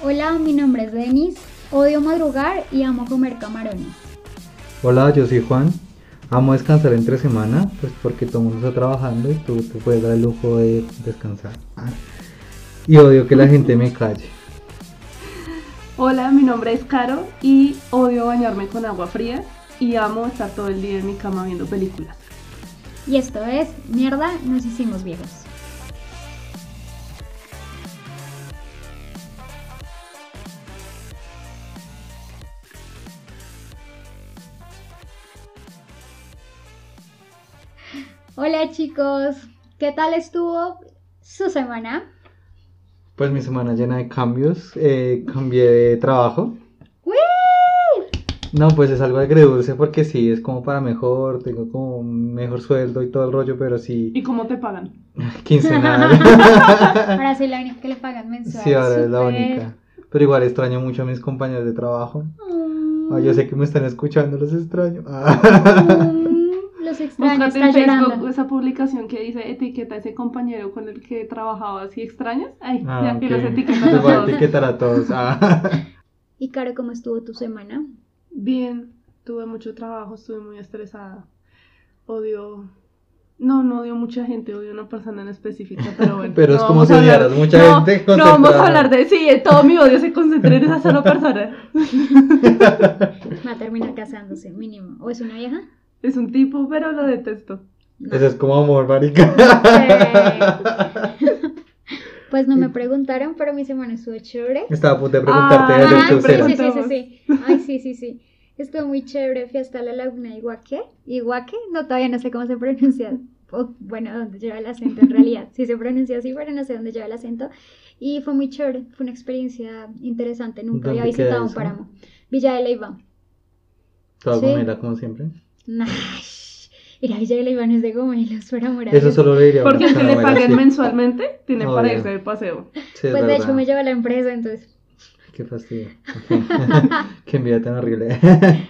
Hola, mi nombre es Denis. Odio madrugar y amo comer camarones. Hola, yo soy Juan. Amo descansar entre semana, pues porque todo el mundo está trabajando y tú te puedes dar el lujo de descansar. Y odio que la gente me calle. Hola, mi nombre es Caro y odio bañarme con agua fría y amo estar todo el día en mi cama viendo películas. Y esto es Mierda, nos hicimos viejos. Hola chicos, ¿qué tal estuvo su semana? Pues mi semana llena de cambios. eh, cambié de trabajo. No, pues es algo agridulce porque sí, es como para mejor, tengo como un mejor sueldo y todo el rollo, pero sí, ¿Y cómo te pagan? quincenal. Ahora soy la única que le pagan mensual. sí, ahora es la única. Pero igual extraño mucho a mis compañeros de trabajo. Mm. Ay, yo sé que me están escuchando, los extraño. Ah. Mm, Los extraños, está en Facebook llorando. esa publicación que dice etiqueta a ese compañero con el que trabajabas y extrañas. Ay, Ah, ya que los etiquetas a voy a todos. etiquetar a todos. Ah. Y Caro, ¿cómo estuvo tu semana? Bien, tuve mucho trabajo, estuve muy estresada. Odio. No, no odio mucha gente, odio a una persona en específica, pero bueno. Pero es como si odiaras mucha no, gente No vamos a hablar de sí, todo mi odio se concentra en esa sola persona. Va a terminar casándose, mínimo. ¿O es una vieja? Es un tipo, pero lo detesto. No. Eso es como amor, marica. Pues no me preguntaron, pero mi semana estuvo chévere. Estaba a punto de preguntarte Ah, de Ay, sí, sí, sí, sí. Ay, sí, sí, sí. Estuvo muy chévere. Fui hasta la laguna de Iguaque. ¿Iguaque? No, todavía no sé cómo se pronuncia. O, bueno, dónde lleva el acento en realidad. Sí se pronuncia así, pero no sé dónde lleva el acento. Y fue muy chévere. Fue una experiencia interesante. Nunca había ¿Dónde queda visitado un páramo. Villa de Leiva. Toda Sí. como siempre. Nash. Ir a Villa de Leiva no es de gomelos, por amor a Eso solo le diría Porque una el que le paguen mensualmente tiene para irse de paseo. Sí, Pues de verdad. hecho me lleva la empresa, entonces. Qué fastidio. Qué envidia tan horrible.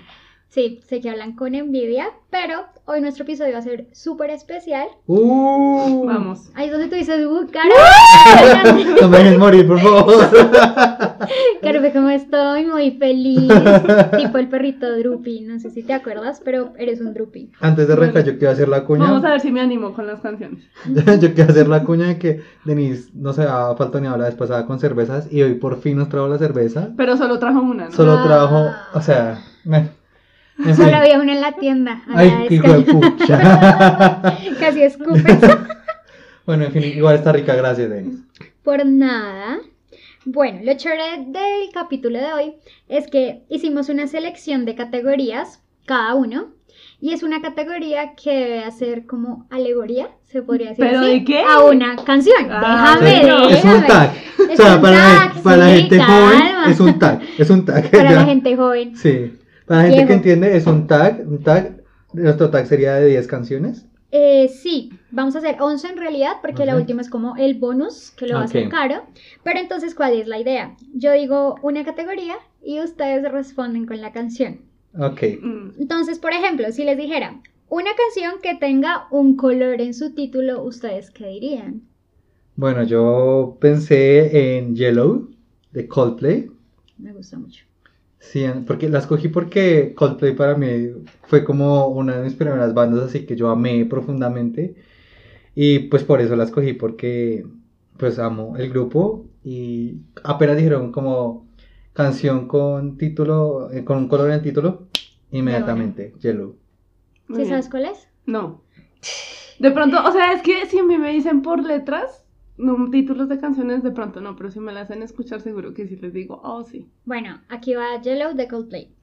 Sí, sé que hablan con envidia, pero hoy nuestro episodio va a ser súper especial. Uh, Vamos. Ahí es donde tú dices, uh, cara. No me dejes morir, por favor. Caro, ve cómo estoy, muy feliz. tipo el perrito Drupi, no sé si te acuerdas, pero eres un Drupi. Antes de arrancar, yo quiero hacer la cuña. Vamos a ver si me animo con las canciones. Yo quiero hacer la cuña de que Denise no se había faltado la vez pasada con cervezas y hoy por fin nos trajo la cerveza. Pero solo trajo una, ¿no? Solo Ah. trajo, o sea, me- Solo había una en la tienda. Ay, hijo de pucha. Casi escupes. Bueno, en fin, igual está rica, gracias, Denise. Por nada. Bueno, lo chévere del capítulo de hoy es que hicimos una selección de categorías, cada uno, y es una categoría que debe hacer como alegoría, se podría decir ¿Pero así, de qué? a una canción. Ah, déjame, sí, no. Es un déjame. tag. O Es sea, un para, la- tag, para la gente calma. joven es un tag. Es un tag. Para ya. la gente joven. Sí. Para la gente que entiende, es un tag. Un tag. Nuestro tag sería de 10 canciones. Eh, sí, vamos a hacer 11 en realidad, porque la última es como el bonus, que lo va a hacer caro. Pero entonces, ¿cuál es la idea? Yo digo una categoría y ustedes responden con la canción. Ok. Mm, Entonces, por ejemplo, si les dijera una canción que tenga un color en su título, ¿ustedes qué dirían? Bueno, yo pensé en Yellow de Coldplay. Me gusta mucho. Sí, porque la escogí porque Coldplay para mí fue como una de mis primeras bandas, así que yo amé profundamente. Y pues por eso la escogí, porque pues amo el grupo. Y apenas dijeron como canción con título, eh, con un color en el título, inmediatamente, Yellow. muy ¿Sí bien. sabes cuál es? No. De pronto, o sea, es que si a mí me dicen por letras, no, títulos de canciones, de pronto no, pero si me las hacen escuchar, seguro que sí les digo, oh, sí. Bueno, aquí va Yellow de Coldplay.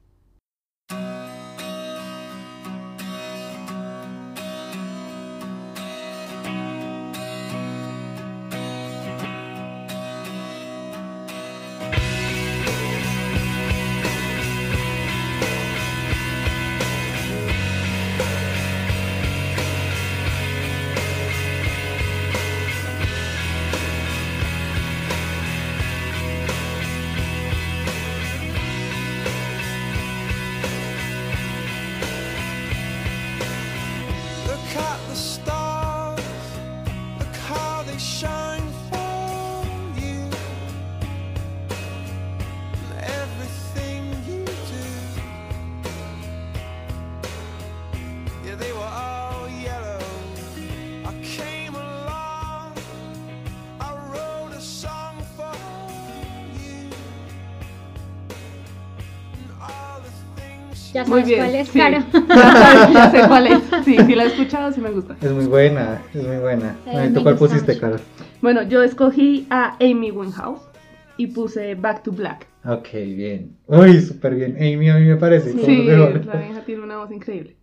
Ya Muy bien. cuál es, sí. claro. Ya, sabes, ya sé cuál es. Sí, sí la he escuchado, sí me gusta. Es muy buena, es muy buena. Eh, ¿Tú cuál pusiste, mucho. Caro? Bueno, yo escogí a Amy Winehouse y puse Back to Black. Ok, bien. Uy, súper bien. Amy a mí me parece Sí, la vieja tiene una voz increíble.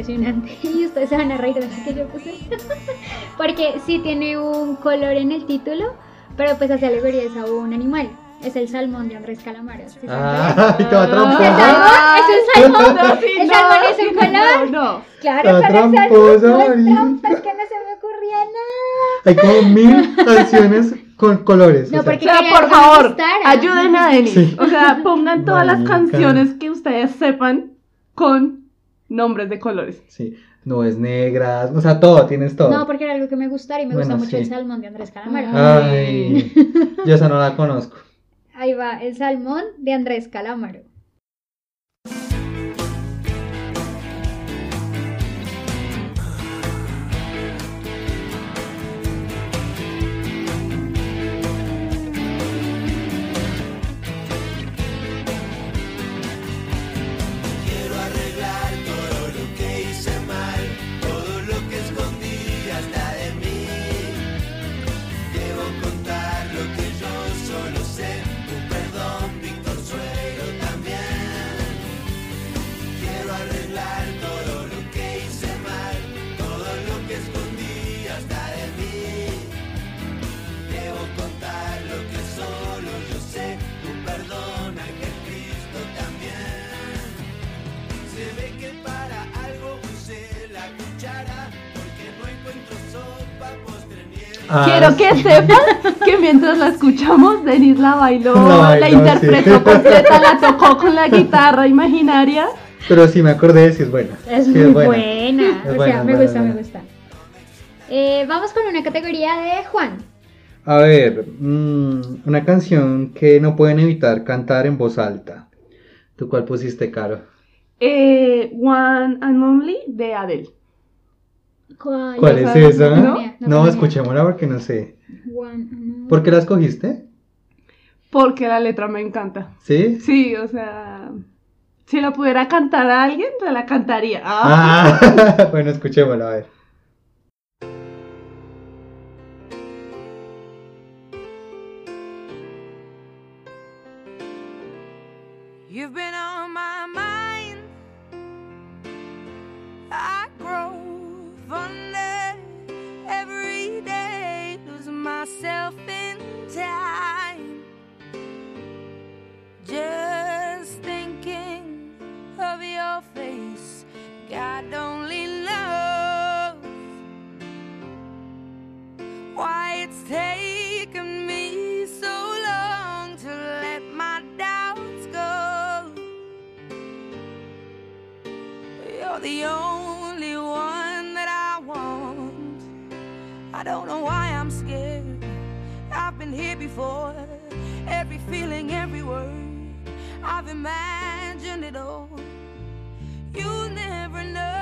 Impresionante. Y ustedes se van a reír de lo que yo puse. Porque sí tiene un color en el título, pero pues hace alegoría es a un animal. Es el salmón de Andrés Calamaro. ¿sí Ah, cuál es? estaba ¿Es el tramposa. salmón? ¿Es el salmón? No, sí, ¿El no, salmón es sí, un color? No, no. Claro, Está pero el tramposa, salmón es que no se me ocurría nada. Hay como mil canciones con colores. No, o sea, O porque- sea, quería por favor, ayuden a Denis. Sí. O sea, pongan todas las Marica. canciones que ustedes sepan con nombres de colores. Sí, nubes negras, o sea, todo, tienes todo. No, porque era algo que me gustara y me Bueno, gusta mucho sí. el salmón de Andrés Calamaro. Ay, yo esa no la conozco. Ahí va, el salmón de Andrés Calamaro. Ah, Quiero que sí. sepan que mientras la escuchamos, Denis la bailó, La interpretó sí. completa, la tocó con la guitarra imaginaria. Pero sí me acordé de si es buena. Es Sí, muy buena. buena. Es o buena, sea, es me buena, gusta, es me buena. gusta. Eh, vamos con una categoría de Juan. A ver, mm, una canción que no pueden evitar cantar en voz alta. ¿Tú cuál pusiste, Caro? Eh, One and Only de Adele. ¿Cuál, ¿Cuál es esa? ¿no? No, idea. escuchémosla porque no sé. One, ¿Por qué la escogiste? Porque la letra me encanta. ¿Sí? Sí, o sea, si la pudiera cantar a alguien, se la cantaría. Ah. Ah, bueno, escuchémosla, a ver. You've been myself in time. Just thinking of your face, God only knows why it's taken me so long to let my doubts go. You're the only one that I want. I don't know why I'm scared. Been here before. Every feeling, every word. I've imagined it all. You never know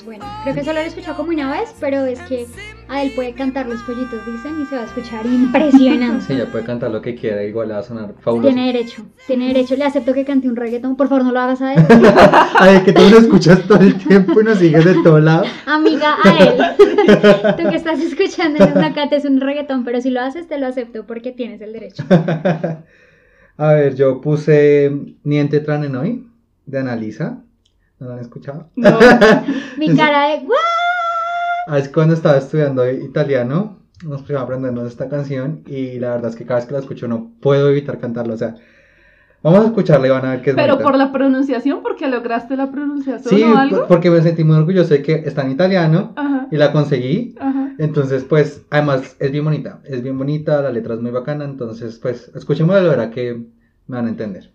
Es, bueno. Creo que solo lo he escuchado como una vez, pero es que a él puede cantar los pollitos, dicen, y se va a escuchar impresionante. Sí, ella puede cantar lo que quiera, igual le va a sonar fabuloso. Tiene derecho, tiene derecho. Le acepto que cante un reggaetón. Por favor, no lo hagas a él. Ay, que tú lo escuchas todo el tiempo y nos sigues de todos lados. Amiga, a él. Tú que estás escuchando en una cata es un reggaetón, pero si lo haces, te lo acepto porque tienes el derecho. A ver, yo puse Niente Tranenoi de Analisa. ¿No lo han escuchado? No. Mi cara de ¡guau! Ah, Es cuando estaba estudiando italiano, nos fuimos aprendiendo esta canción y la verdad es que cada vez que la escucho no puedo evitar cantarla. O sea, vamos a escucharla y van a ver que es Pero bonita. por la pronunciación, porque lograste la pronunciación Sí, o algo. por- porque me sentí muy orgulloso de que está en italiano Ajá, y la conseguí. ajá. Entonces, pues, además es bien bonita, es bien bonita, la letra es muy bacana, entonces, pues, escuchémosla, la verdad que me van a entender.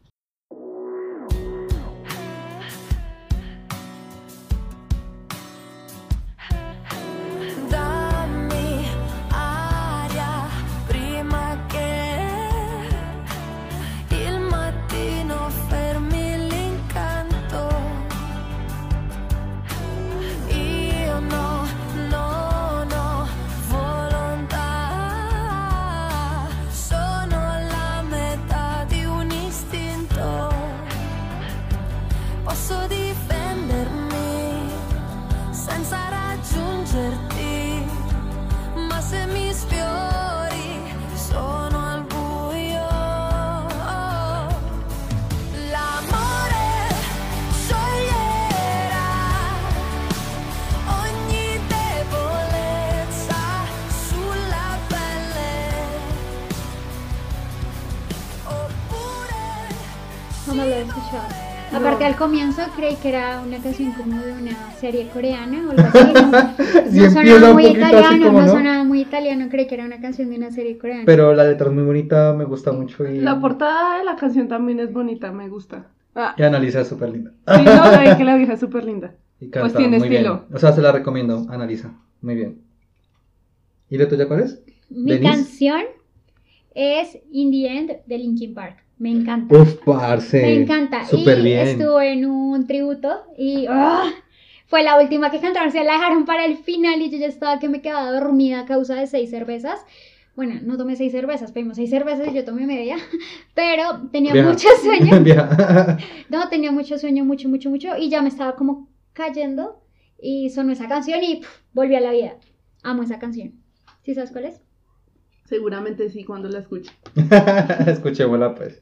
Al comienzo creí que era una canción como de una serie coreana o algo así. No, Sí no sonaba muy italiano, como, no ¿no? sonaba muy italiano. Creí que era una canción de una serie coreana. Pero la letra es muy bonita, me gusta mucho y, La portada de la canción también es bonita, me gusta. Ah, y Analiza es súper linda. sí, no, la que la vieja es súper linda. Y canta Pues tiene muy estilo. bien. O sea, se la recomiendo, Analiza, muy bien. ¿Y la tuya cuál es? Mi ¿Denise? canción es In the End de Linkin Park. Me encanta. Uf, parce. Me encanta. Súper y bien. estuve en un tributo y ¡ah! fue la última que cantaron. Se la dejaron para el final y yo ya estaba que me quedaba dormida a causa de seis cervezas. Bueno, no tomé seis cervezas, pedimos seis cervezas y yo tomé media. Pero tenía Vieja. mucho sueño. No, tenía mucho sueño, mucho, mucho, mucho. Y ya me estaba como cayendo. Y sonó esa canción y pf, volví a la vida. Amo esa canción. ¿Sí sabes cuál es? Seguramente sí, cuando la escuche. Escuchémosla pues.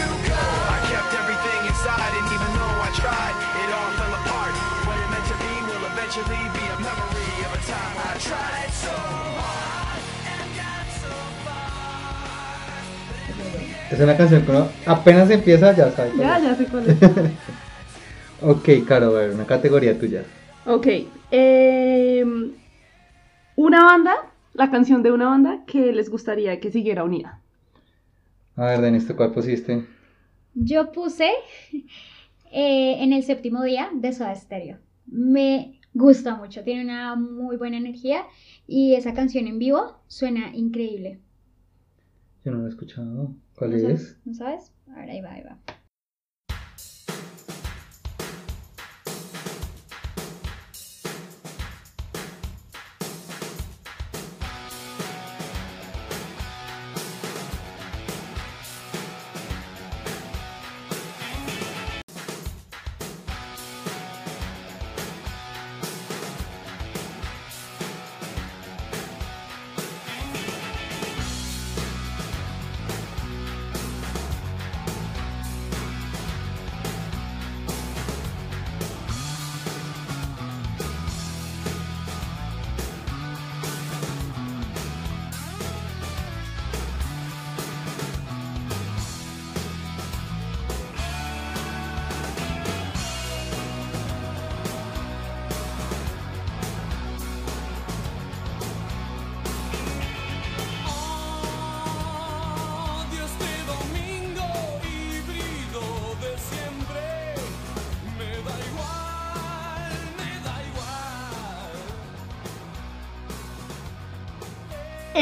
tried, it all fell apart. What it meant to be will eventually be a memory of a time when I tried so hard and got so far. Es una canción que uno apenas empieza ya sabe. Ya, ya sé cuál es. Ok, Caro, a ver, una categoría tuya. Ok. eh, una banda, la canción de una banda que les gustaría que siguiera unida. A ver, Denis, ¿tú cuál pusiste? Yo puse eh, en el séptimo día de Soda Stereo. Me gusta mucho, tiene una muy buena energía y esa canción en vivo suena increíble. Yo no lo he escuchado. ¿Cuál ¿No es? sabes? ¿No sabes? A ver, ahí va, ahí va.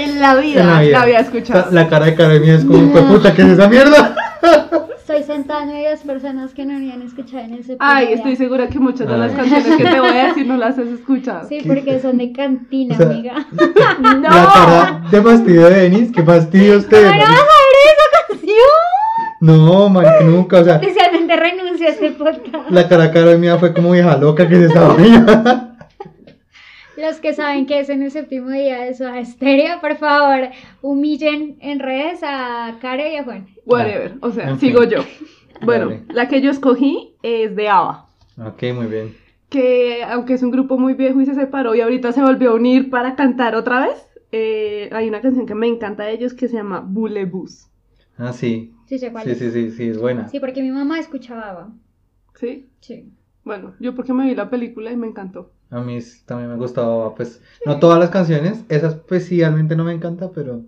En la vida, en la vida. la había escuchado. La cara de mía es como, "Fue puta, ¿qué es esa mierda? Estoy sentada en medio de personas que no habían escuchado en ese Ay, estoy segura que muchas de las canciones que te voy a decir no las has escuchado. Sí, porque son de cantina, O sea, amiga. ¡No! La cara de fastidio de Denis, qué fastidio usted. ¿Cómo no vas a ver esa canción? No, man, nunca, o sea, Especialmente renuncio a este podcast. la cara de mía fue como vieja loca que se estaba viendo. Los que saben que es en el séptimo día de su estéreo, por favor, humillen en redes a Care y a Juan. Whatever, o sea, sigo yo. Bueno, Dale. la que yo escogí es de ABBA. Ok, muy bien. que aunque es un grupo muy viejo y se separó y ahorita se volvió a unir para cantar otra vez, eh, hay una canción que me encanta de ellos que se llama Bulebus. Ah, sí. Sí, sé cuál Sí, es. sí, sí, sí, es buena. Sí, porque mi mamá escuchaba ABBA. ¿Sí? Sí. Bueno, yo porque me vi la película y me encantó. A mí también me gustaba, pues, no todas las canciones, esas especialmente no me encanta, pero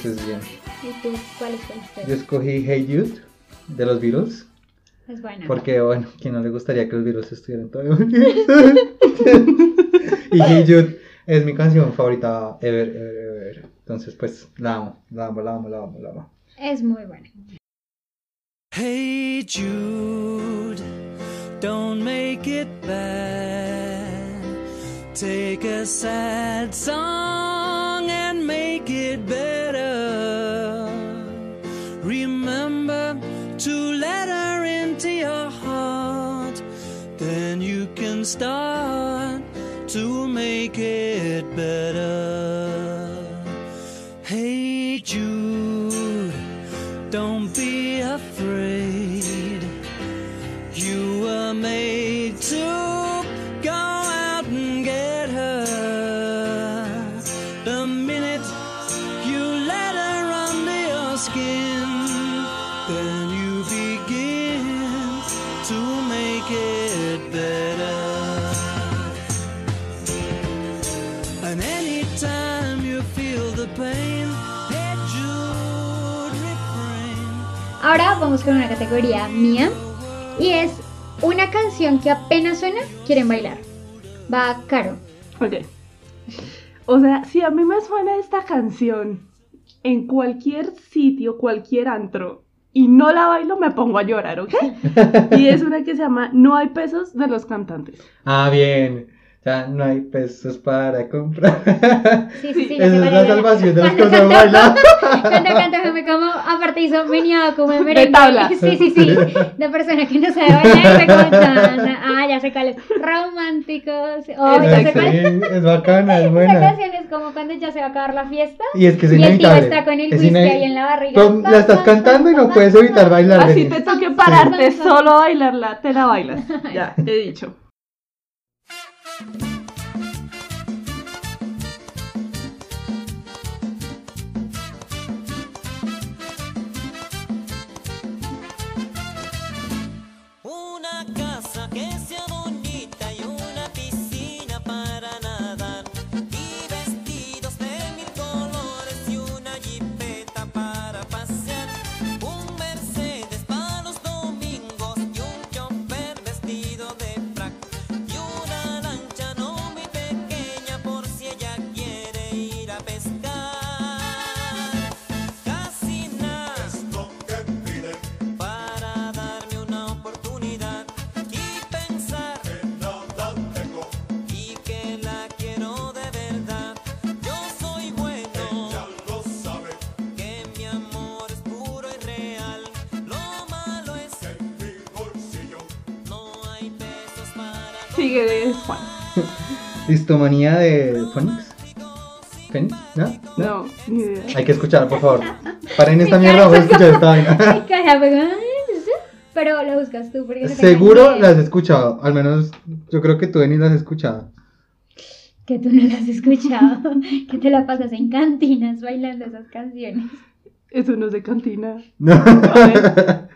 pues es bien. ¿Y tú cuál escogiste? Yo escogí Hey Jude de los Beatles, Es buena. porque, bueno, ¿quién no le gustaría que los Beatles estuvieran todavía? y Hey Jude es mi canción favorita ever, ever, ever. Entonces, pues, la amo, la amo, la amo, la amo, la amo. Es muy buena. Hey Jude, don't make it bad. Take a sad song start to make it better. Ahora vamos con una categoría mía y es una canción que apenas suena, quieren bailar. Va Caro. Ok. O sea, si a mí me suena esta canción en cualquier sitio, cualquier antro, y no la bailo, me pongo a llorar, ¿ok? Y es una que se llama No hay pesos de los cantantes. Ah, bien. Ya no hay pesos para comprar. Sí, sí, sí. Esa es la salvación de los que saben cantó- bailar. Cuando cantó me como, aparte hizo meneado como en merengue. tabla. Sí, sí, sí. De persona que no sabe bailar, fue como tan- Ah, ya sé cuál es. Románticos. Oh, ya sé Sí, cuál es. es bacana, es Esa buena. canción es como cuando ya se va a acabar la fiesta. Y es que es Y el tío inevitable. está con el whisky ahí en la barriga. La estás cantando y no puedes evitar bailar. Así te toque pararte solo a bailarla, te la bailas. Ya, he dicho. Una Sigue es Juan. Listomanía de Phoenix. ¿Phoenix? ¿No? ¿No? No, ni idea. Hay que escuchar, por favor. Paren esta Mi mierda, voy a es escuchar esta vaina. pero- lo buscas tú porque Seguro las he escuchado. Al menos yo creo que tú, Denis, las has escuchado. Que tú no las has escuchado. que te la pasas en cantinas bailando esas canciones. Eso no es de cantina. No. ver.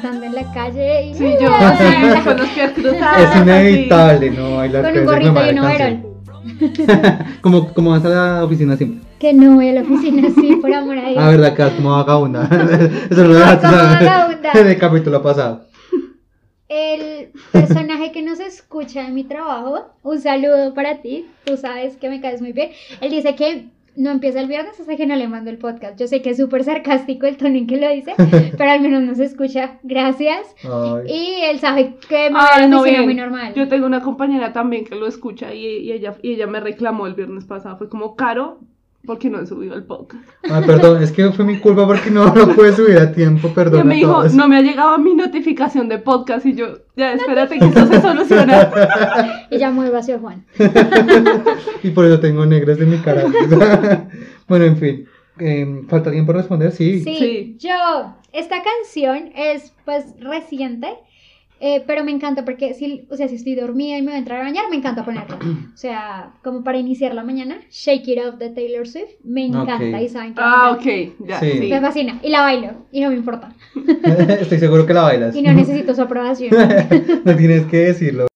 Cantando en la calle y Sí, yo así, con los pies cruzados. Es inevitable, no bailar con con un gorrito y un overol. como, como vas a la oficina siempre. Que no voy a la oficina así, por amor a Dios. Ah, verdad, que vas como vagabunda. Eso lo vagabunda. en el capítulo pasado. El personaje que nos escucha en mi trabajo, un saludo para ti, tú sabes que me caes muy bien. Él dice que no empieza el viernes hasta que no le mando el podcast. Yo sé que es súper sarcástico el tono en que lo dice, pero al menos nos escucha. Gracias. Ay. Y él sabe que me Ay, no, bien. muy normal. Yo tengo una compañera también que lo escucha y, y ella, y ella me reclamó el viernes pasado. Fue como, Caro, ¿por qué no he subido el podcast? Ah, perdón, es que fue mi culpa porque no lo pude subir a tiempo, Y perdón. me dijo, no me ha llegado mi notificación de podcast y yo, ya, espérate que eso se soluciona. Y ya muy vacío Juan. y por eso tengo negras de mi cara. bueno, en fin. Eh, ¿Falta tiempo responder? Sí. Sí, Sí. yo, esta canción es pues reciente, eh, pero me encanta porque si, o sea, si estoy dormida y me voy a entrar a bañar, me encanta ponerla. O sea, como para iniciar la mañana, Shake It Off de Taylor Swift, me encanta y saben que Ah, ok, ya, Sí. sí. Me fascina y la bailo y no me importa Estoy seguro que la bailas. y no necesito su aprobación. no tienes que decirlo.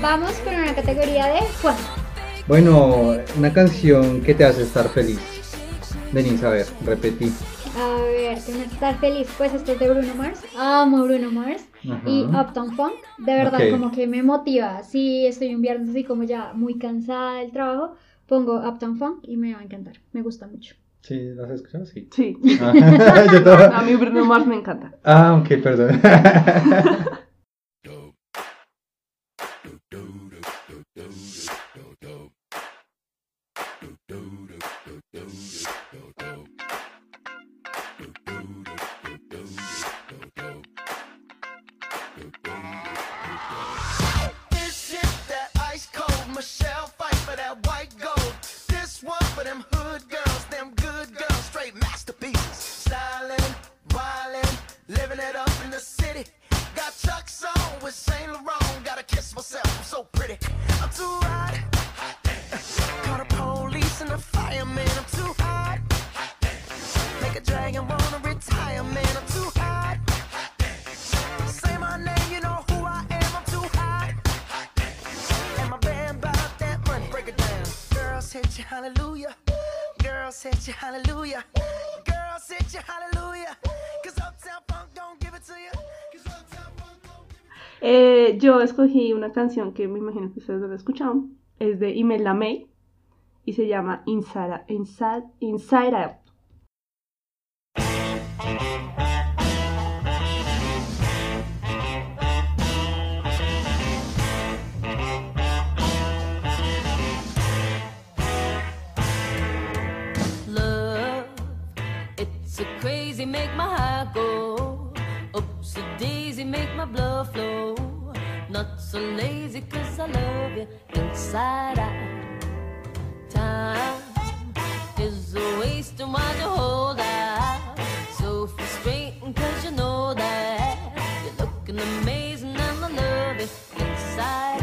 Vamos con una categoría de Juan. Bueno, una canción que te hace estar feliz. Denise, a ver, repetí. A ver, que me estar feliz. Pues esto es de Bruno Mars. Amo Bruno Mars. Ajá. Y Uptown Funk. De verdad, como que me motiva. Si estoy un viernes así como ya muy cansada del trabajo, pongo Uptown Funk y me va a encantar. Me gusta mucho. ¿Sí? ¿Las has escuchado? Sí. Sí. Ah, yo estaba- A mí Bruno Mars me encanta. Ah, ok, perdón. yo escogí una canción que me imagino que ustedes no la escucharon. Es de Imelda May y se llama Inside, Inside, Inside Out. love. It's a crazy, make my heart go. Oops, a daisy, make my blood flow. So lazy, cause I love you inside out. Time is a waste, and why you hold out? So frustrating, cause you know that. You're looking amazing, and I love you inside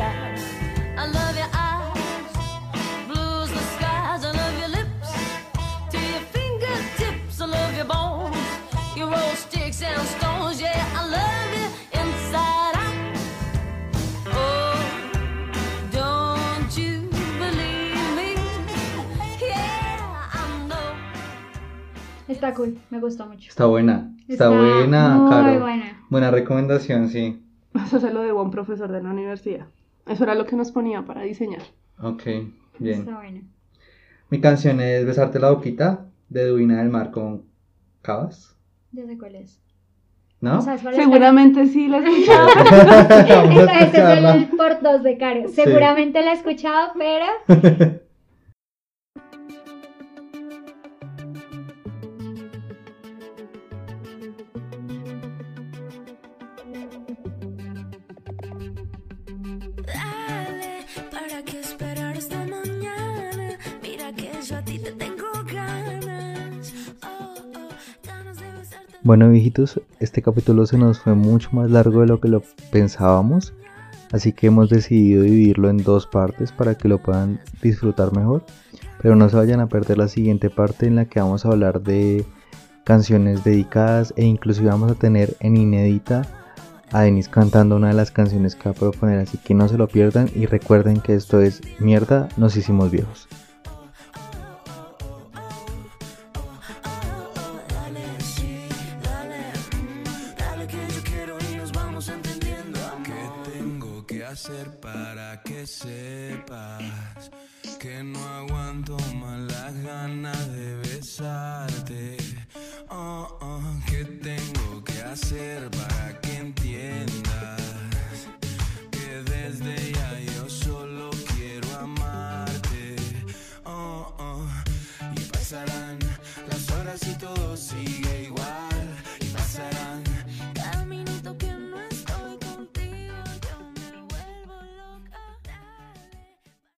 Está cool, me gustó mucho. Está buena. Está, Está buena, muy Caro. buena. Buena recomendación, sí. Eso se lo debo a un profesor de la universidad. Eso era lo que nos ponía para diseñar. Ok, bien. Está buena. Mi canción es Besarte la boquita de Duina del Mar con Cabas. Ya sé cuál es. ¿No? Seguramente sí la he escuchado. Entonces es el por dos de Caro. Sí. Seguramente la he escuchado, pero Bueno, viejitos, este capítulo se nos fue mucho más largo de lo que lo pensábamos, así que hemos decidido dividirlo en dos partes para que lo puedan disfrutar mejor. Pero no se vayan a perder la siguiente parte en la que vamos a hablar de canciones dedicadas e inclusive vamos a tener en inédita a Denis cantando una de las canciones que va a proponer, así que no se lo pierdan y recuerden que esto es Mierda, nos hicimos viejos.